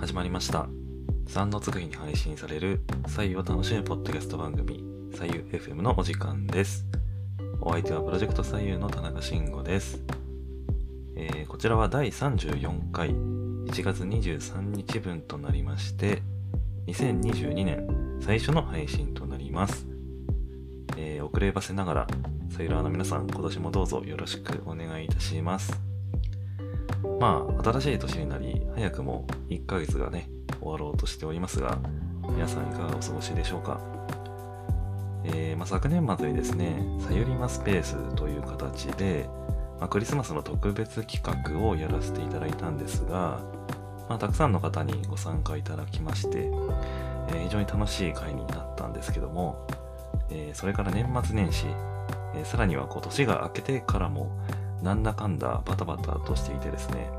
始まりました。3のつく日に配信される左右を楽しむポッドキャスト番組左右 FM のお時間です。お相手はプロジェクト左右の田中慎吾です、えーこちらは第34回1月23日分となりまして2022年最初の配信となります、えー遅ればせながらサイラーの皆さん今年もどうぞよろしくお願いいたします。まあ、新しい年になり、早くも1ヶ月がね、終わろうとしておりますが、皆さんいかがお過ごしでしょうか？えーまあ、昨年末にですね、さゆりまスペースという形で、まあ、クリスマスの特別企画をやらせていただいたんですが、まあ、たくさんの方にご参加いただきまして、えー非常に楽しい会になったんですけども、えーそれから年末年始、えさらには今年が明けてからも、なんだかんだバタバタとしていてですね、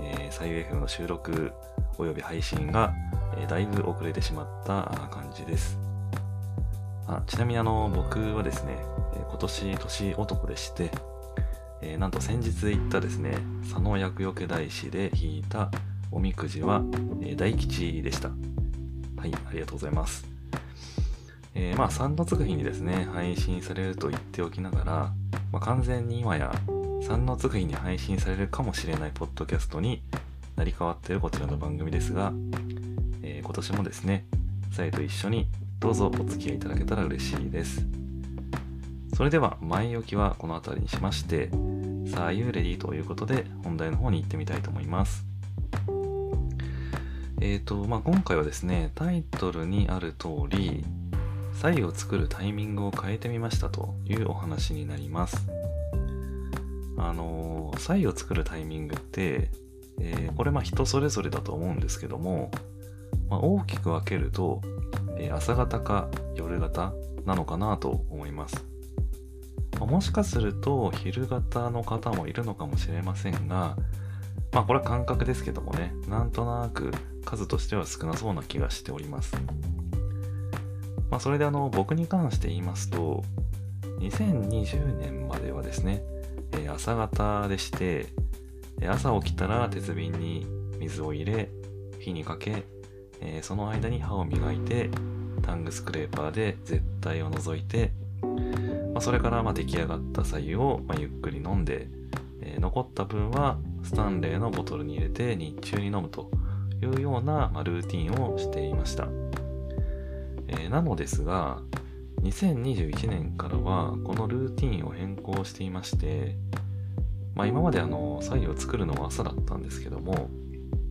えー、サイユ FM の収録および配信が、えーだいぶ遅れてしまった感じです。あちなみにあの、僕はですね、え今年年男でして、えーなんと先日行ったですね、佐野厄除け大師で引いたおみくじは、えー大吉でした。はい、ありがとうございます。えーまあ、3のつく日にですね、配信されると言っておきながら、まあ、完全に今や3のつく日に配信されるかもしれないポッドキャストになり変わっているこちらの番組ですが、えー今年もですね、さえと一緒にどうぞお付き合いいただけたら嬉しいです。それでは前置きはこの辺りにしまして、さあ、You ready ということで本題の方に行ってみたいと思います。えーと、まあ、今回はですね、タイトルにある通り、左右を作るタイミングを変えてみましたというお話になります。あのー、左右を作るタイミングって、えーこれまあ人それぞれだと思うんですけども、まあ、大きく分けると、えー朝方か夜型なのかなと思います。まあもしかすると昼型の方もいるのかもしれませんが、まあこれは感覚ですけどもね、なんとなく数としては少なそうな気がしております。まあそれであの僕に関して言いますと、2020年まではですね、え朝方でして、え朝起きたら鉄瓶に水を入れ、火にかけ、えその間に歯を磨いて、タングスクレーパーで絶対を除いて、まあ、それからま出来上がった白湯をまゆっくり飲んで、え残った分はスタンレーのボトルに入れて日中に飲むというようなまルーティンをしていました。えーなのですが、2021年からはこのルーティンを変更していまして、まあ、今まであの左右を作るのは朝だったんですけども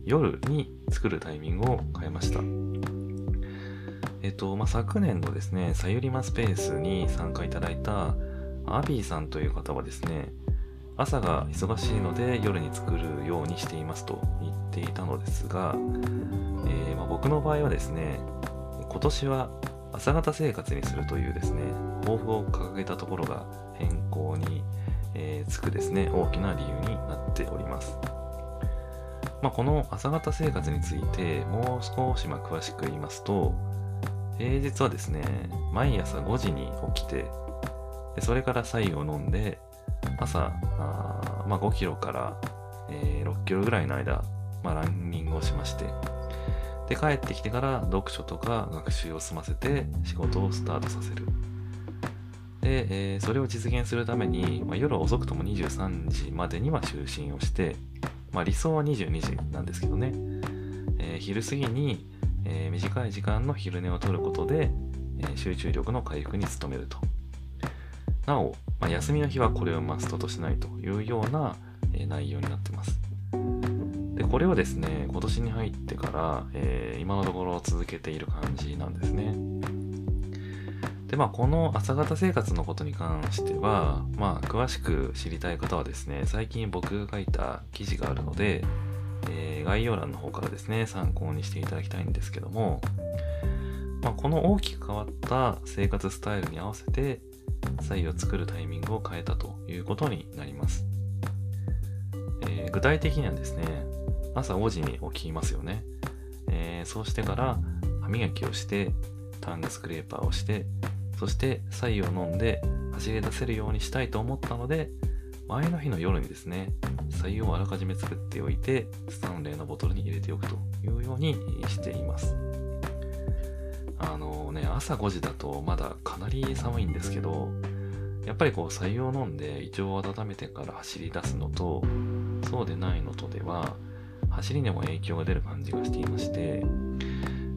夜に作るタイミングを変えました。えっと、まあ、昨年のですねさゆりまスペースに参加いただいたアビーさんという方はですね朝が忙しいので夜に作るようにしていますと言っていたのですが、えーまあ、僕の場合はですね今年は朝方生活にするというですね抱負を掲げたところが変更に、えーつくですね大きな理由になっております、まあ、この朝方生活についてもう少しま詳しく言いますと平日はですね毎朝5時に起きてでそれから白湯を飲んで朝あまあ、5キロから、えー6キロぐらいの間、まあ、ランニングをしましてで帰ってきてから読書とか学習を済ませて仕事をスタートさせる。で、えーそれを実現するために、まあ、夜遅くとも23時までには就寝をして、まあ、理想は22時なんですけどね、えー昼過ぎに、えー短い時間の昼寝をとることで、え集中力の回復に努めると。なお、まあ、休みの日はこれをマストとしないというような、え内容になってます。これをですね今年に入ってから、えー今のところ続けている感じなんですね。でまあこの朝方生活のことに関してはまあ詳しく知りたい方はですね最近僕が書いた記事があるので、えー概要欄の方からですね参考にしていただきたいんですけども、まあ、この大きく変わった生活スタイルに合わせて左右を作るタイミングを変えたということになります、え具体的にはですね朝5時に起きますよね、えーそうしてから歯磨きをしてタングスクレーパーをしてそして白湯を飲んで走り出せるようにしたいと思ったので前の日の夜にですね、採用をあらかじめ作っておいて、スタンレーのボトルに入れておくというようにしています。あのね、朝5時だとまだかなり寒いんですけど、やっぱりこう採用飲んで胃腸を温めてから走り出すのと、そうでないのとでは、走りにも影響が出る感じがしていまして、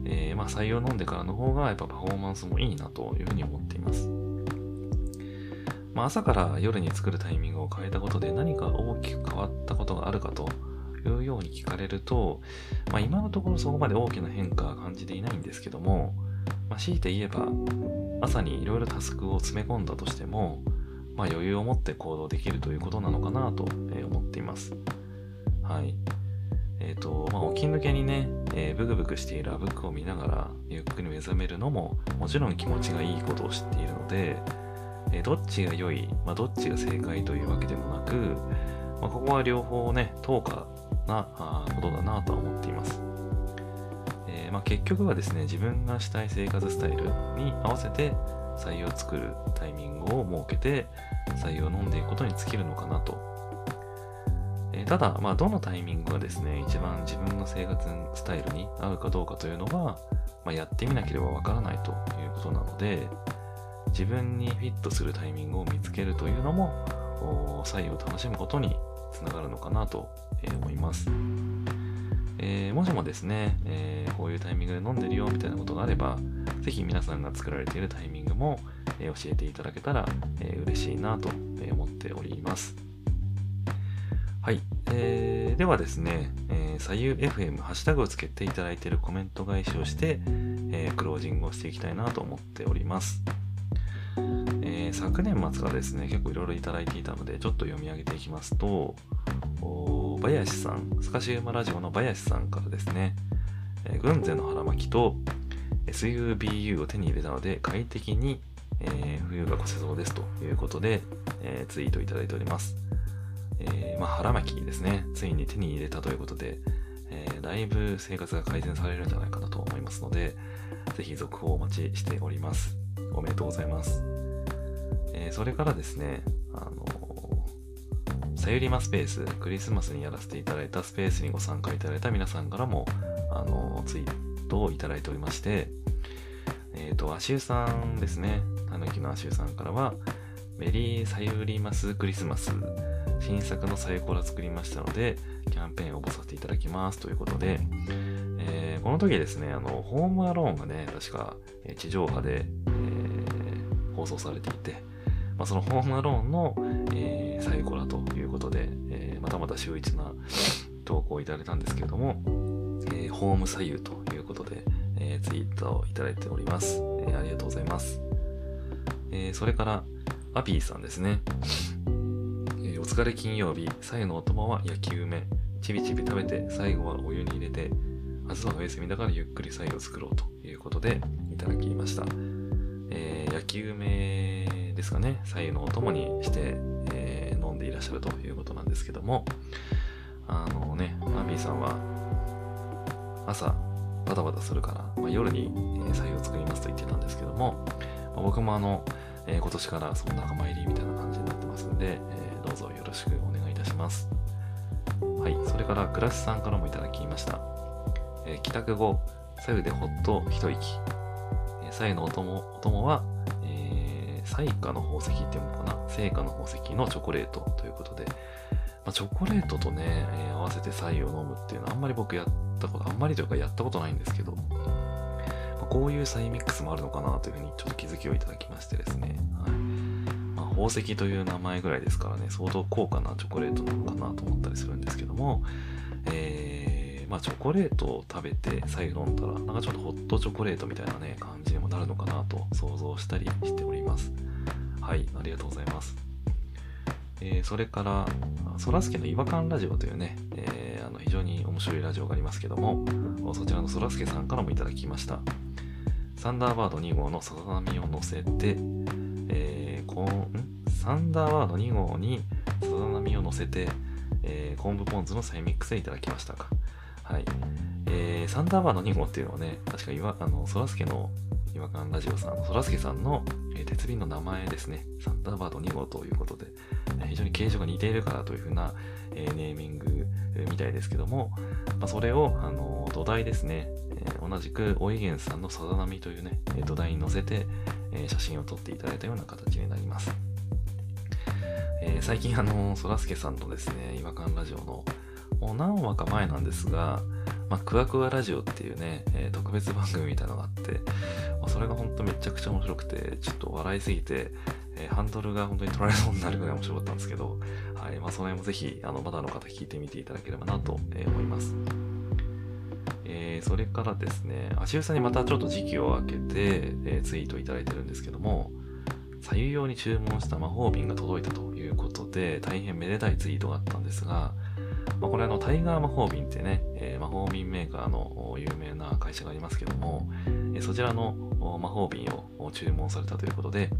えー、まあ採用飲んでからの方がやっぱパフォーマンスもいいなというふうに思っています。まあ、朝から夜に作るタイミングを変えたことで何か大きく変わったことがあるかというように聞かれると、まあ、今のところそこまで大きな変化は感じていないんですけども、まあ、強いて言えば朝にいろいろタスクを詰め込んだとしても、まあ、余裕を持って行動できるということなのかなと思っています。はい。えっ、ー、と、まあ、起き抜けにね、えー、ブクブクしているあぶくを見ながら、ゆっくり目覚めるのも、もちろん気持ちがいいことを知っているので、えー、どっちが良い、まあ、どっちが正解というわけでもなく、まあ、ここは両方ね、等価なあことだなとは思っています。えまあ、結局はですね、自分がしたい生活スタイルに合わせて採用を作るタイミングを設けて、採用を飲んでいくことに尽きるのかなとえただ、まあ、どのタイミングがですね、一番自分の生活スタイルに合うかどうかというのは、まあ、やってみなければわからないということなので、自分にフィットするタイミングを見つけるというのも、左右を楽しむことにつながるのかなと思います。えー、もしもですね、えー、こういうタイミングで飲んでるよみたいなことがあれば、ぜひ皆さんが作られているタイミングも、えー、教えていただけたら、え嬉しいなと思っております。はい。えー、ではですね、えー、左右 FM ハッシュタグをつけていただいているコメント返しをして、えー、クロージングをしていきたいなと思っております。えー、昨年末からですね、結構いろいろいただいていたので、ちょっと読み上げていきますと、バヤシさん、スカシウマラジオのバヤシさんからですね、えー、軍勢の腹巻きと SUBU を手に入れたので、快適に、えー、冬が越せそうですということで、えー、ツイートいただいております。えー、まあ、腹巻きですね、ついに手に入れたということで、えー、だいぶ生活が改善されるんじゃないかなと思いますので、ぜひ続報をお待ちしております。おめでとうございます。えー、それからですね、あのさゆりまスペース、クリスマスにやらせていただいたスペースにご参加いただいた皆さんからも、あのツイートをいただいておりまして、えっ、ー、と、足湯さんですね、たぬきの足湯さんからは、メリーさゆりますクリスマス新作のサイコラ作りましたので、キャンペーンを応募させていただきますということで、えー、この時ですね、あの、ホームアローンがね、確か、え地上波で、えー、放送されていて、まあ、そのホームアローンの、えー、サイコラということで、えー、またまた秀逸な 投稿をいただいたんですけれども、えー、ホーム左右ということで、えツイートをいただいております。えありがとうございます。えそれから、アピーさんですね。疲れ金曜日、最後のお供は焼き梅。ちびちび食べて、最後はお湯に入れて、明日はお休みだからゆっくり菜を作ろうということでいただきました。えー、焼き梅ですかね、菜のお供にして、えー、飲んでいらっしゃるということなんですけども、あのね、アビーさんは朝バタバタするから、まあ、夜に、え菜を作りますと言ってたんですけども、まあ、僕もあの、えー、今年からその仲間入りみたいな感じになってますんで、えどうぞよろしくお願いいたします。はい、それからグラスさんからもいただきました。えー、帰宅後、左右でほっと一息。えー、左右のお供お供は、えー、彩花の宝石っていうのかな？聖火の宝石のチョコレートということで、まあ、チョコレートとね、えー、合わせて左右を飲むっていうのはあんまり僕やったこと、あんまりというかやったことないんですけど、ま、こういうサイミックスもあるのかなというふうにちょっと気づきをいただきましてですね。はい宝石という名前ぐらいですからね、相当高価なチョコレートなのかなと思ったりするんですけども、えー、まあチョコレートを食べて最後飲んだら、なんかちょっとホットチョコレートみたいなね、感じにもなるのかなと想像したりしております。はい、ありがとうございます。えー、それから、そらすけの違和感ラジオというね、えー、あの非常に面白いラジオがありますけども、そちらのそらすけさんからもいただきました。サンダーバード2号のさざ波を乗せて、こんサンダーバード2号にさざ波を乗せて、えー、昆布ポン酢のサイミックスでいただきましたか。はい。えー、サンダーバード2号っていうのはね、確か、あの、そらすけの違和感ラジオさんのそらすけさんの、えー、鉄瓶の名前ですね。サンダーバード2号ということで、えー、非常に形状が似ているからというふうな、えー、ネーミングみたいですけども、まあ、それを、あの土台ですね、えー、同じくおいげんさんのさざ波というね、土台に載せて、えー、写真を撮っていただいたような形になります。えー、最近あの、そらすけさんのですね、違和感ラジオの、もう何話か前なんですが、まあ、クワクワラジオっていうね、えー、特別番組みたいなのがあって、まあ、それが本当めちゃくちゃ面白くて、ちょっと笑いすぎて、えー、ハンドルが本当に取られそうになるぐらい面白かったんですけど、はい、まあ、その辺もぜひ、あの、まだの方聞いてみていただければなと、思います。えー、それからですね、足湯さんにまたちょっと時期を空けて、えー、ツイートいただいてるんですけども、左右用に注文した魔法瓶が届いたということで、大変めでたいツイートがあったんですが、まあ、これあの、タイガー魔法瓶ってね、えー、魔法瓶メーカーの有名な会社がありますけども、えー、そちらの魔法瓶を注文されたということで、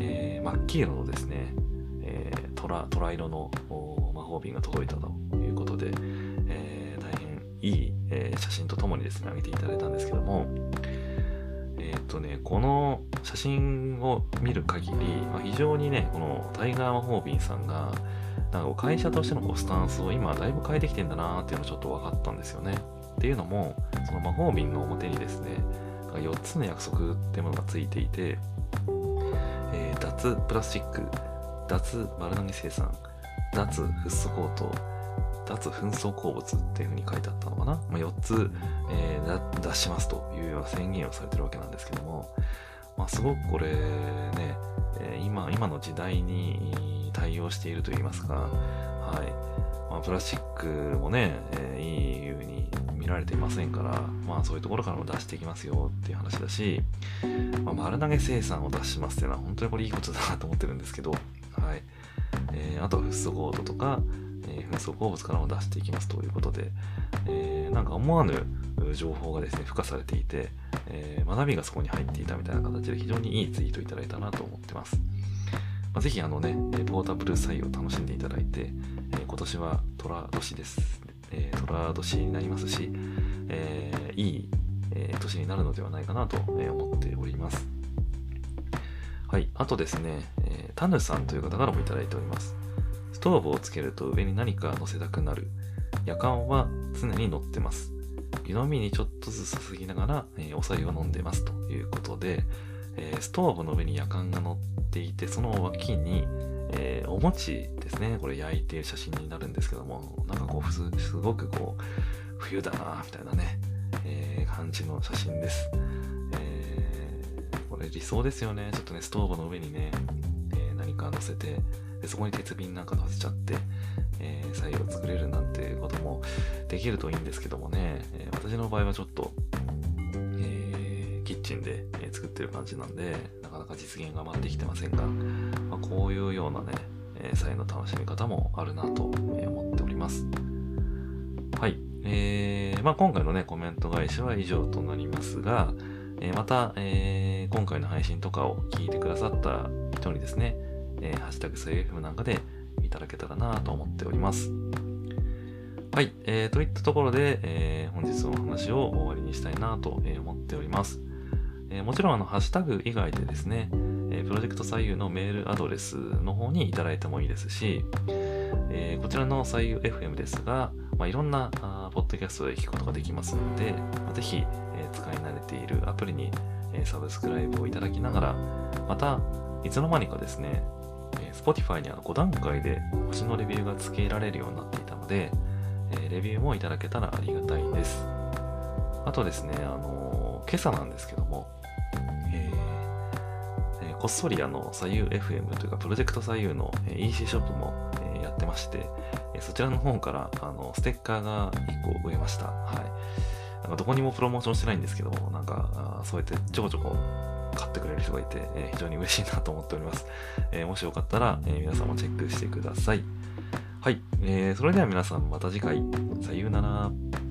えー、真っ黄色のですね、えー、トラ、トラ色の魔法瓶が届いたということで、えー、大変いい、えー、写真とともにですね、上げていただいたんですけども、えっとね、この写真を見る限り、まあ、非常にね、このタイガー魔法瓶さんが、なんか会社としてのこうスタンスを今だいぶ変えてきてんだなーっていうのちょっと分かったんですよね。っていうのも、その魔法瓶の表にですね、4つの約束ってものがついていて、えー、脱プラスチック、脱丸投げ生産、脱フッ素コート、脱紛争鉱物っていうふうに書いてあったのかな、まあ、4つ、えー、出しますというような宣言をされてるわけなんですけども、まあ、すごくこれね、えー、今今の時代に対応しているといいますか、はい。まあ、プラスチックもね、えー、いいふうに見られていませんから、まあ、そういうところからも出していきますよっていう話だし、まあ、丸投げ生産を出しますっていうのは本当にこれいいことだなと思ってるんですけど、はい。えー、あとフッ素コードとか、えー、紛争鉱物からも出していきますということで、えー、なんか思わぬ情報がですね、付加されていて、えー、学びがそこに入っていたみたいな形で非常にいいツイートいただいたなと思ってます。まあ、ぜひあのね、ポータブル採用楽しんでいただいて、えー、今年は寅年です。えー、寅年になりますし、えー、いい、えー、年になるのではないかなと思っております。はい。あとですね、えー、タヌさんという方からもいただいております。ストーブをつけると上に何か乗せたくなる。夜間は常に乗ってます。湯飲みにちょっとずつ注ぎながら、えー、お酒を飲んでますということで、えー、ストーブの上に夜間が乗っていて、その脇に、えー、お餅ですね、これ焼いている写真になるんですけども、なんかこう、すごくこう、冬だなみたいなね、え感じの写真です。えこれ理想ですよね。ちょっとね、ストーブの上にね、え何か乗せて、でそこに鉄瓶なんか乗せちゃって、えー、作業作れるなんてこともできるといいんですけどもね、えー、私の場合はちょっと、えー、キッチンで、え作ってる感じなんで、なかなか実現がまだできてませんが、まあ、こういうようなね、えー、菜の楽しみ方もあるなと思っております。はい。えー、まあ今回のね、コメント返しは以上となりますが、え、また、えー、今回の配信とかを聞いてくださった人にですね、えー、ハッシュタグセーフなんかでいただけたらなと思っております。はい、えー、といったところで、えー、本日のお話を終わりにしたいなと思っております。えー、もちろんあの、ハッシュタグ以外でですね、えー、プロジェクト左右のメールアドレスの方にいただいてもいいですし、えー、こちらの左右 FM ですが、まあ、いろんなあポッドキャストで聞くことができますので、まあ、ぜひ、えー、使い慣れているアプリに、えー、サブスクライブをいただきながら、また、いつの間にかですね、Spotify には5段階で星のレビューが付けられるようになっていたので、えレビューもいただけたらありがたいです。あとですね、あの、今朝なんですけども、えー、えー、こっそりあの、左右 FM というか、プロジェクト左右の EC ショップも、えやってまして、えそちらの方からあのステッカーが1個植えました。はい。なんかどこにもプロモーションしてないんですけども、なんか、そうやってちょこちょこ買ってくれる人がいて、えー、非常に嬉しいなと思っております。えー、もしよかったら、えー、皆さんもチェックしてください。はい、えー、それでは皆さんまた次回、さようなら。